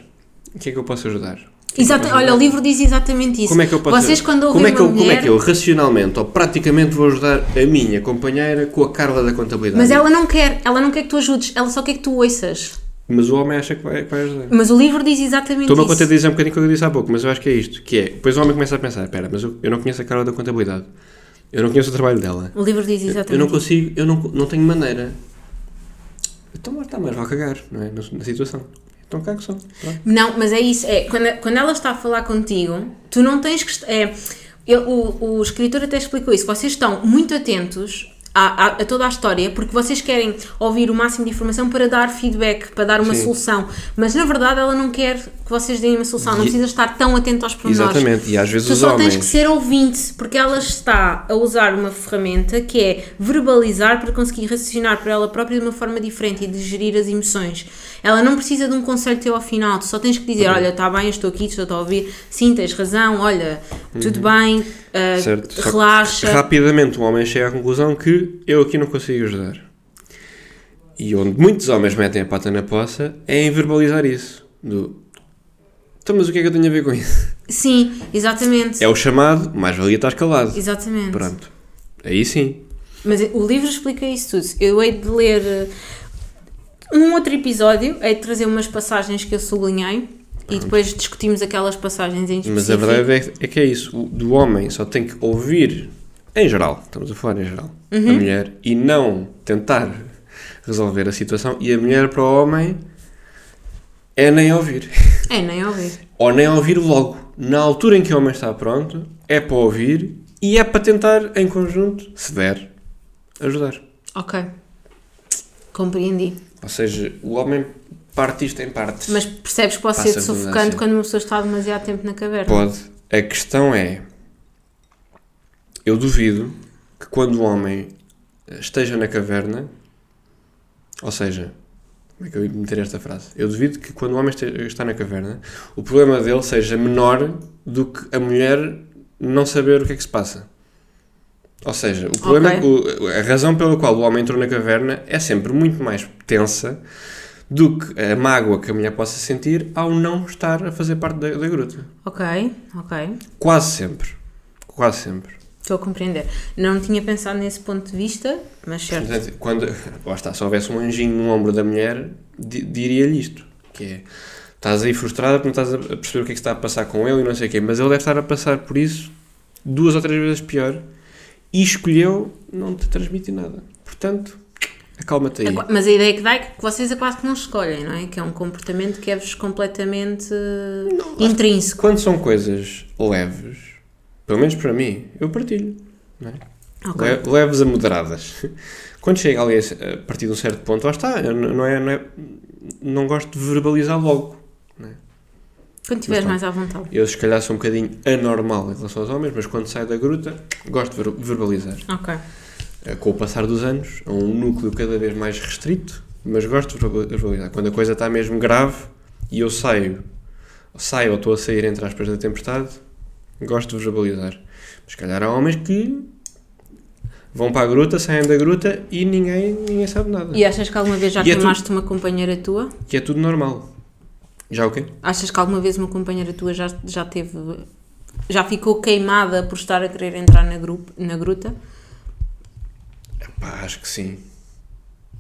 o que é que eu posso ajudar? Exato, olha, o livro diz exatamente isso. Como é que eu posso Vocês quando ouvem como é que eu, mulher... Como é que eu, racionalmente ou praticamente, vou ajudar a minha companheira com a Carla da contabilidade? Mas ela não quer, ela não quer que tu ajudes, ela só quer que tu ouças. Mas o homem acha que vai, que vai ajudar. Mas o livro diz exatamente Estou-me a isso. contradizer um bocadinho o que eu disse há pouco, mas eu acho que é isto, que é, depois o homem começa a pensar, espera, mas eu, eu não conheço a Carla da contabilidade, eu não conheço o trabalho dela, O livro diz exatamente eu não isso. consigo, eu não, não tenho maneira. Então está, mas vou cagar, não é? Na, na situação. Então cago só. Não, mas é isso. É, quando, quando ela está a falar contigo, tu não tens que. É, eu- o, o escritor até explicou isso. Vocês estão muito atentos a, a, a toda a história, porque vocês querem ouvir o máximo de informação para dar feedback, para dar uma Sim. solução, mas na verdade ela não quer que vocês deem uma solução, não E- precisa estar tão atento aos pormenores. Exatamente, e às vezes Tu os só tens homens. que ser ouvinte, porque ela está a usar uma ferramenta que é verbalizar para conseguir raciocinar por ela própria de uma forma diferente e de gerir as emoções. Ela não precisa de um conselho teu ao final, tu só tens que dizer: Olha, está bem, estou aqui, estou a ouvir, sim, tens razão, olha, tudo bem, Uhum. Certo. Só que relaxa. Rapidamente um homem chega à conclusão que eu aqui não consigo ajudar. E onde muitos homens metem a pata na poça é em verbalizar isso. Do, então, mas o que é que eu tenho a ver com isso? Sim, exatamente. É o chamado, mais valia estar calado. Exatamente. Pronto. Aí sim. Mas o livro explica isso tudo. Eu hei de ler num outro episódio, de trazer umas passagens que eu sublinhei e depois discutimos aquelas passagens em específico. Mas a verdade é, que- é que é isso. O, do homem só tem que ouvir, em geral, estamos a falar em geral, Uhum. a mulher, e não tentar resolver a situação. E a mulher para o homem é nem ouvir. É, nem ouvir. Ou nem ouvir logo. Na altura em que o homem está pronto, é para ouvir e é para tentar, em conjunto, se der, ajudar. Ok. Compreendi. Ou seja, o homem parte isto em partes. Mas percebes que pode Passa ser sufocante quando uma pessoa está demasiado tempo na caverna. Pode. A questão é. Eu duvido que quando o homem esteja na caverna. Ou seja. Como é que eu ia meter esta frase? Eu duvido que quando o homem está na caverna, o problema dele seja menor do que a mulher não saber o que é que se passa. Ou seja, o problema, o- a razão pela qual o homem entrou na caverna é sempre muito mais tensa do que a mágoa que a mulher possa sentir ao não estar a fazer parte da, da gruta. Ok, ok. Quase sempre. Quase sempre. Estou a compreender. Não tinha pensado nesse ponto de vista, mas certo. Portanto, quando, lá está, se houvesse um anjinho no ombro da mulher, di- diria-lhe isto, que é, estás aí frustrada porque não estás a perceber o que é que está a passar com ele e não sei o quê, mas ele deve estar a passar por isso duas ou três vezes pior e escolheu não te transmitir nada. Portanto, acalma-te aí. Mas a ideia que dá é que vocês é quase que não escolhem, não é? Que é um comportamento que é-vos completamente eh, intrínseco. Quando são coisas leves, pelo menos para mim, eu partilho. Não é? Ok. Le- leves a moderadas. Quando chega ali a partir de um certo ponto, lá está, não é, não é, não gosto de verbalizar logo. Quando estiveres mais à vontade. Eu se calhar sou um bocadinho anormal em relação aos homens, mas quando saio da gruta, gosto de ver- verbalizar. Ok. Eh, Com o passar dos anos, a um núcleo cada vez mais restrito, mas gosto de verba- verbalizar. Quando a coisa está mesmo grave e eu saio, saio ou estou a sair entre aspas da tempestade, gosto de verbalizar. Mas se calhar há homens que vão para a gruta, saem da gruta e ninguém, ninguém sabe nada. E achas que alguma vez já E é uma companheira tua? Que é tudo normal. Já o quê? Achas que alguma vez uma companheira tua já, já teve. já ficou queimada por estar a querer entrar na, grupo, na gruta? Pá, acho que sim.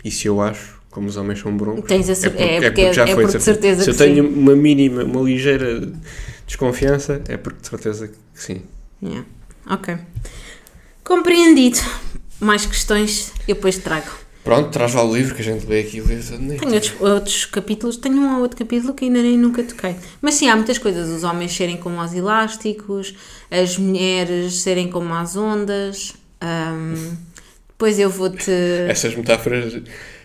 E se eu acho, como os homens são broncos, Tens a cer- é porque- é foi porque de de certeza Se eu tenho uma mínima, uma ligeira desconfiança, é porque de certeza que sim. Yeah. Ok. Compreendido. Mais questões eu depois trago. Pronto, traz lá o livro que a gente lê aqui o livro todo noite. Tenho outros, outros capítulos, tenho um ou outro capítulo que ainda nem nunca toquei. Mas sim, há muitas coisas. Os homens serem como os elásticos, as mulheres serem como as ondas. ahm, depois eu vou-te. Essas metáforas,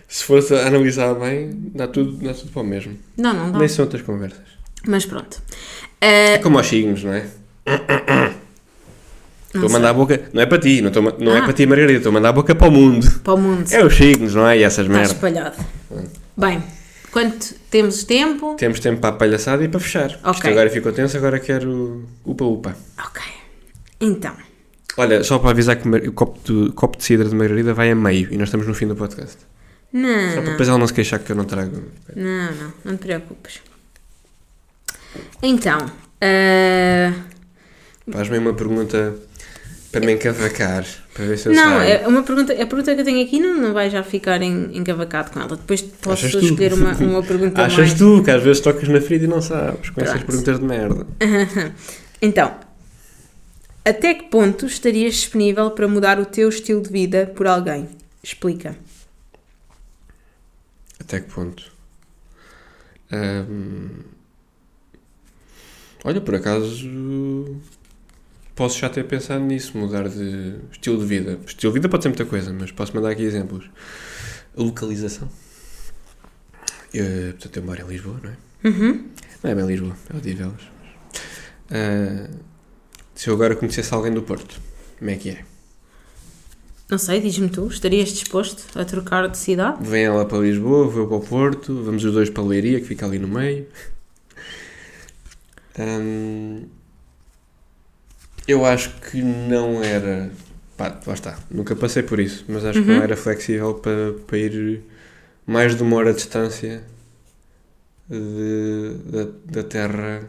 se fores a analisar bem, dá tudo, dá tudo para o mesmo. Não, não dá. Nem são outras conversas. Mas pronto. É Ah, como aos signos, não é? Estou a mandar a boca, não é para ti, não, ma- não é Ah. para ti, Margarida, estou a mandar a boca para o mundo. Para o mundo. É os signos, não é? E essas Está merdas. espalhado. Bem, quanto temos tempo. Temos tempo para a palhaçada e para fechar. Isto Ok. agora ficou tenso, agora quero upa-upa. Ok. Então. Olha, só para avisar que o copo de, copo de cidra de Margarida vai a meio e nós estamos no fim do podcast. Não, Só para não. depois ela não se queixar que eu não trago. Não, não, não te preocupes. Então, ah, Faz-me uma pergunta para me encavacar, para ver se eu não, saio. é uma pergunta, a pergunta que eu tenho aqui não, não vai já ficar em, encavacado com ela. Depois posso Achas tu? escolher uma, uma pergunta Achas mais. tu que às vezes tocas na ferida e não sabes com essas Pronto. perguntas de merda. Então, até que ponto estarias disponível para mudar o teu estilo de vida por alguém? Explica. Até que ponto? Ahm, Olha, por acaso. Posso já ter pensado nisso, mudar de estilo de vida. Estilo de vida pode ser muita coisa, mas posso mandar aqui exemplos. A localização. Eu, portanto, eu moro em Lisboa, não é? Uhum. Não é bem Lisboa, é o Odivelas. Uh, se eu agora conhecesse alguém do Porto, como é que é? Não sei, diz-me tu, estarias disposto a trocar de cidade? Vem ela para Lisboa, vou para o Porto, vamos os dois para a Leiria, que fica ali no meio. Hum, eu acho que não era. Pá, lá está, nunca passei por isso, mas acho que não era flexível para, para ir mais de uma hora de distância de, da, da terra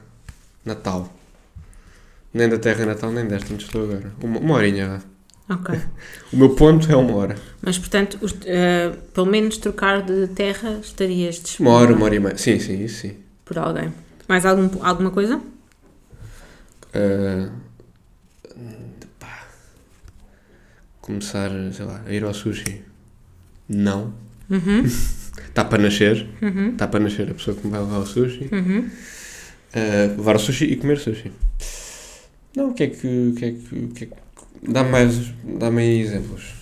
natal. Nem da terra natal, nem desta onde estou agora. Uma, uma horinha, vá. Ok. O meu ponto é uma hora. Mas, portanto, os- eh, pelo menos trocar de terra estarias Uma disponível hora, uma hora e meia. Sim, sim, isso sim. por alguém. Mais algum, alguma coisa? Ah, pá. começar, sei lá, a ir ao sushi. Não. Uhum, Está para nascer. uhum, Está para nascer a pessoa que me vai levar ao sushi. uhum. Ah, levar ao sushi e comer sushi. Não, o que é que. O que é que, o que, é que dá mais. Dá-me aí exemplos.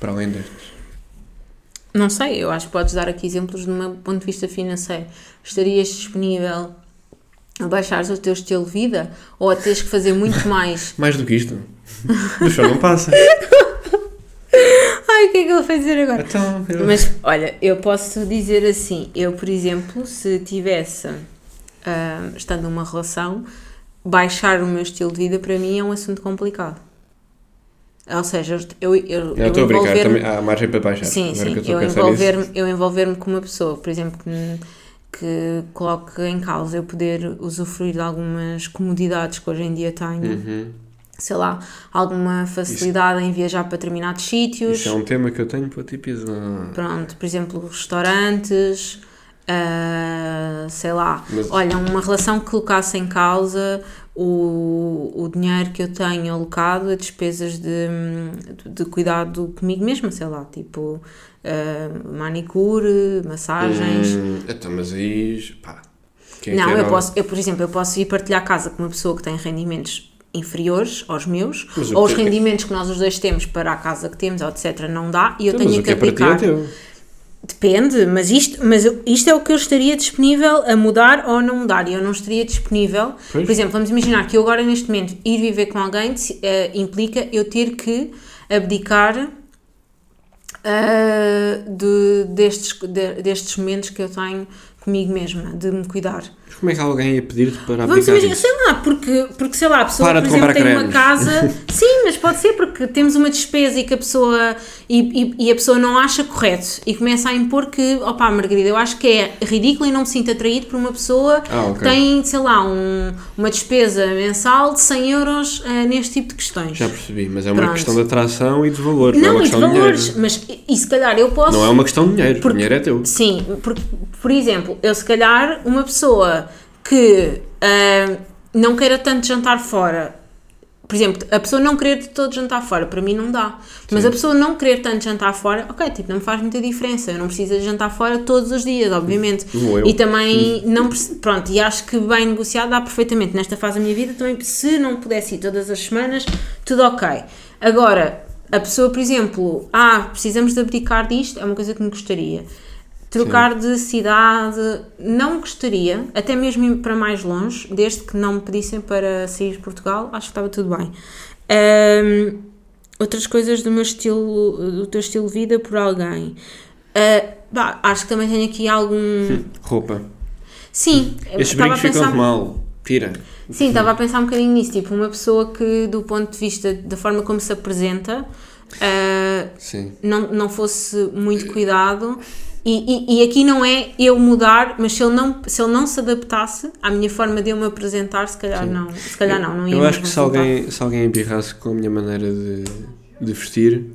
Para além destes. Não sei, eu acho que podes dar aqui exemplos de um ponto de vista financeiro. Estarias disponível baixares o teu estilo de vida ou a teres que fazer muito mais? Mais do que isto. O chão não passa. Ai, o que é que ele vai dizer agora? Então, eu- Mas olha, eu posso dizer assim: eu, por exemplo, se tivesse, ah, estando numa relação, baixar o meu estilo de vida para mim é um assunto complicado. Ou seja, eu, eu, eu estou a brincar, também há margem para baixar. Sim, Agora sim. eu envolver-me envolver com uma pessoa, por exemplo, que, que coloque em causa eu poder usufruir de algumas comodidades que hoje em dia tenho, Uhum. sei lá, alguma facilidade em viajar para determinados sítios. Isso é um tema que eu tenho para episódio. Pronto, por exemplo, restaurantes, ah, sei lá, Mas- olha, uma relação que colocasse em causa o, o dinheiro que eu tenho alocado a despesas de, de cuidado comigo mesma, sei lá, tipo ah, manicure, massagens. Hum, então, mas aí. Pá. Quem é Não, que eu posso, eu, por exemplo, eu posso ir partilhar casa com uma pessoa que tem rendimentos inferiores aos meus, Mas ou os que é- rendimentos que nós os dois temos para a casa que temos, ou etc, não dá, e eu Então, tenho o que é é teu. Depende, mas isto, mas isto é o que eu estaria disponível a mudar ou a não mudar. E eu não estaria disponível. Pois. Por exemplo, vamos imaginar que eu agora neste momento ir viver com alguém eh, implica eu ter que abdicar eh, de, destes, de- destes momentos que eu tenho comigo mesma, de me cuidar. Mas como é que alguém ia pedir-te para Vamos aplicar imaginar, isso? sei lá, porque, porque sei lá, a pessoa, Para por de exemplo, comprar tem uma cremes. casa. Sim, mas pode ser porque temos uma despesa e que a pessoa. E, e, e a pessoa não acha correto e começa a impor que, opá, Margarida, eu acho que é ridículo e não me sinto atraído por uma pessoa Ah, ok. que tem, sei lá, um, uma despesa mensal de 100 euros eh, neste tipo de questões. Já percebi, mas é uma Questão questão de atração e de valor, não, é uma e de questão de, valores, dinheiro. mas e, e se calhar eu posso. Não é uma questão de dinheiro, Porque- o dinheiro é teu. Sim, por, por exemplo, eu se calhar uma pessoa que ah, não queira tanto jantar fora, por exemplo, a pessoa não querer de todo jantar fora, para mim não dá. Mas Sim. a pessoa não querer tanto jantar fora, ok, tipo, não me faz muita diferença. Eu não preciso de jantar fora todos os dias, obviamente. E também não pronto, e acho que bem negociado dá perfeitamente. Nesta fase da minha vida também, se não pudesse ir todas as semanas, tudo ok. Agora, a pessoa, por exemplo, ah, precisamos de abdicar disto, é uma coisa que me gostaria. Trocar de cidade, não gostaria, até mesmo ir para mais longe, desde que não me pedissem para sair de Portugal, acho que estava tudo bem. Ahm, outras coisas do meu estilo, do teu estilo de vida por alguém. Ah, pá, acho que também tenho aqui algum. Roupa. Sim, Estes brincos ficam pensar. de mal. Tira. Sim, estava a pensar um bocadinho nisso, tipo, uma pessoa que, do ponto de vista da forma como se apresenta, Sim. não, não fosse muito cuidado. E, e, e aqui não é eu mudar, mas se ele, não, se ele não se adaptasse à minha forma de eu me apresentar, se calhar não. Se calhar não, não ia Eu acho que se alguém, se alguém embirrasse com a minha maneira de, de vestir,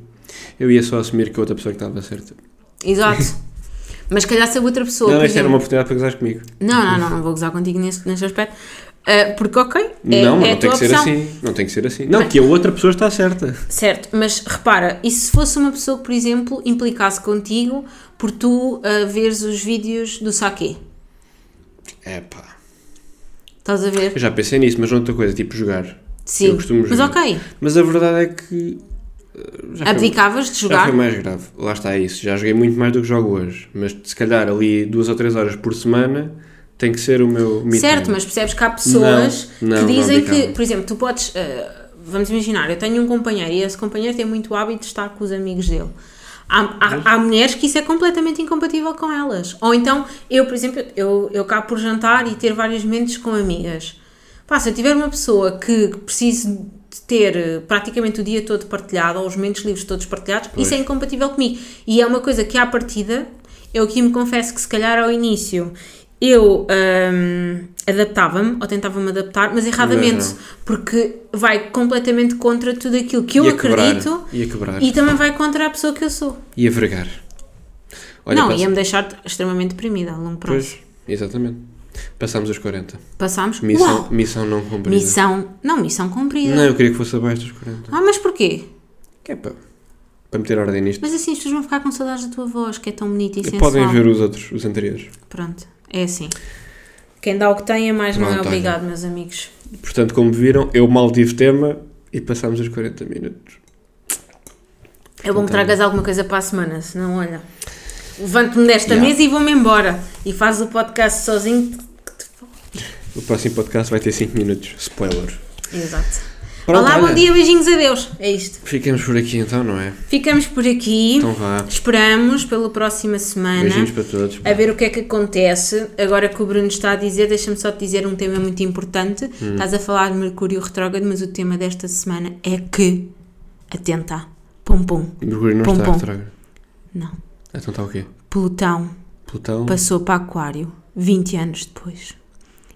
eu ia só assumir que a outra pessoa que estava certa. Exato. Mas se calhar se a outra pessoa. não, esta era uma oportunidade para gozares comigo. Não, não, não, não vou gozar contigo nesse, nesse aspecto. Ah, porque, ok, é, não, mas é não tem que ser opção. assim. Não tem que ser assim. Não, que a outra pessoa está certa. Certo, mas repara, e se fosse uma pessoa que, por exemplo, implicasse contigo por tu ah, veres os vídeos do saque? É pá. Estás a ver? Eu já pensei nisso, mas outra coisa, tipo jogar. Sim, Eu costumo mas jogar. ok. Mas a verdade é que. Já foi- Abdicavas de Já jogar? foi mais grave. Lá está isso. Já joguei muito mais do que jogo hoje. Mas se calhar ali duas ou três horas por semana tem que ser o meu me Certo, mas percebes que há pessoas Não, não, que dizem que, por exemplo, tu podes. eh, vamos imaginar, eu tenho um companheiro e esse companheiro tem muito hábito de estar com os amigos dele. Há, há, há mulheres que isso é completamente incompatível com elas. Ou então, eu, por exemplo, eu, eu cá por jantar e ter vários momentos com amigas. Pá, se eu tiver uma pessoa que precise de ter eh, praticamente o dia todo partilhado, ou os momentos livres todos partilhados, Pois. isso é incompatível comigo. E é uma coisa que, à partida, eu aqui me confesso que se calhar ao início eu hum, adaptava-me, ou tentava-me adaptar, mas erradamente, não. porque vai completamente contra tudo aquilo que eu acredito quebrar. e também vai contra a pessoa que eu sou. Ia vergar. Olha, não, passa- ia-me deixar extremamente deprimida a longo prazo. Pois, exatamente. Passámos os 40. Passámos. Missão, Uau! missão não cumprida. Missão. Não, missão cumprida. Não, eu queria que fosse abaixo dos 40. Ah, mas porquê? Que é para, para meter ordem nisto. Mas assim as pessoas vão ficar com saudades da tua voz, que é tão bonita e sensual. Podem ver os outros, os anteriores. Pronto, é assim. Quem dá o que tem é mais não é Pronto, olha. obrigado, meus amigos. Portanto, como viram, eu mal tive tema e passámos os 40 minutos. É bom que Portanto, tragas alguma coisa para a semana, senão olha. Levanto-me desta Yeah. mesa e vou-me embora. E faz o podcast sozinho. O próximo podcast vai ter 5 minutos. Spoiler. Exato. Pronto, Olá, olha, bom dia, beijinhos, adeus. É isto. Ficamos por aqui então, não é? Ficamos por aqui. Então vá. Esperamos pela próxima semana. Beijinhos para todos. a ver o que é que acontece. Agora que o Bruno está a dizer, deixa-me só te dizer um tema muito importante. Hum. Estás a falar de Mercúrio retrógrado, mas o tema desta semana é que. Atenta. Pum pum. Mercúrio não Pum, está pum. retrógrado. Não. Então está o quê? Plutão Plutão? passou para Aquário 20 anos depois.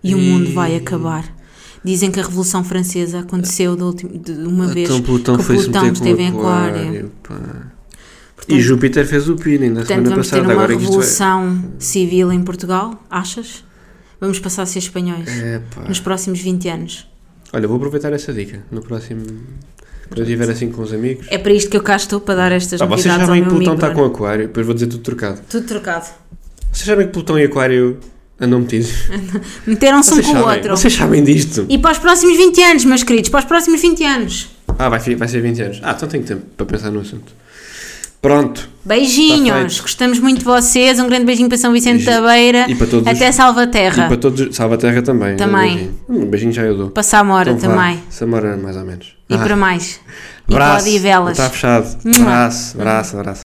E o Ih. mundo vai acabar. Dizem que a Revolução Francesa aconteceu de, ultim- de uma vez Então Plutão que o Plutão esteve em Aquário. Aquário. Portanto, E Júpiter fez o pino ainda portanto, semana vamos ter passada. uma Agora isto revolução civil em Portugal, achas? Vamos passar a ser espanhóis é... é nos próximos 20 anos. Olha, vou aproveitar essa dica. No próximo... Quando eu estiver assim com os amigos... É para isto que eu cá estou, para dar estas Ah, vocês novidades ao sabem que Plutão está com Aquário. Depois vou dizer tudo trocado. Tudo trocado. Vocês sabem que Plutão e Aquário andam metidos? Meteram-se um com o sabem, outro. vocês sabem disto? E para os próximos 20 anos, meus queridos, para os próximos 20 anos. Ah, vai, vai ser 20 anos. Ah, então tenho tempo para pensar no assunto. Pronto. Beijinhos, gostamos muito de vocês. Um grande beijinho para São Vicente Beijinho. da Beira. E para todos os- Até Salvaterra. E para todos... Salvaterra também. Também. Um beijinho. Um beijinho já eu dou. Para Samora Então vá. também. Samora mais ou menos. E Ah, para mais. E para. Odivelas. Está fechado. Mua. Abraço, abraço, abraço.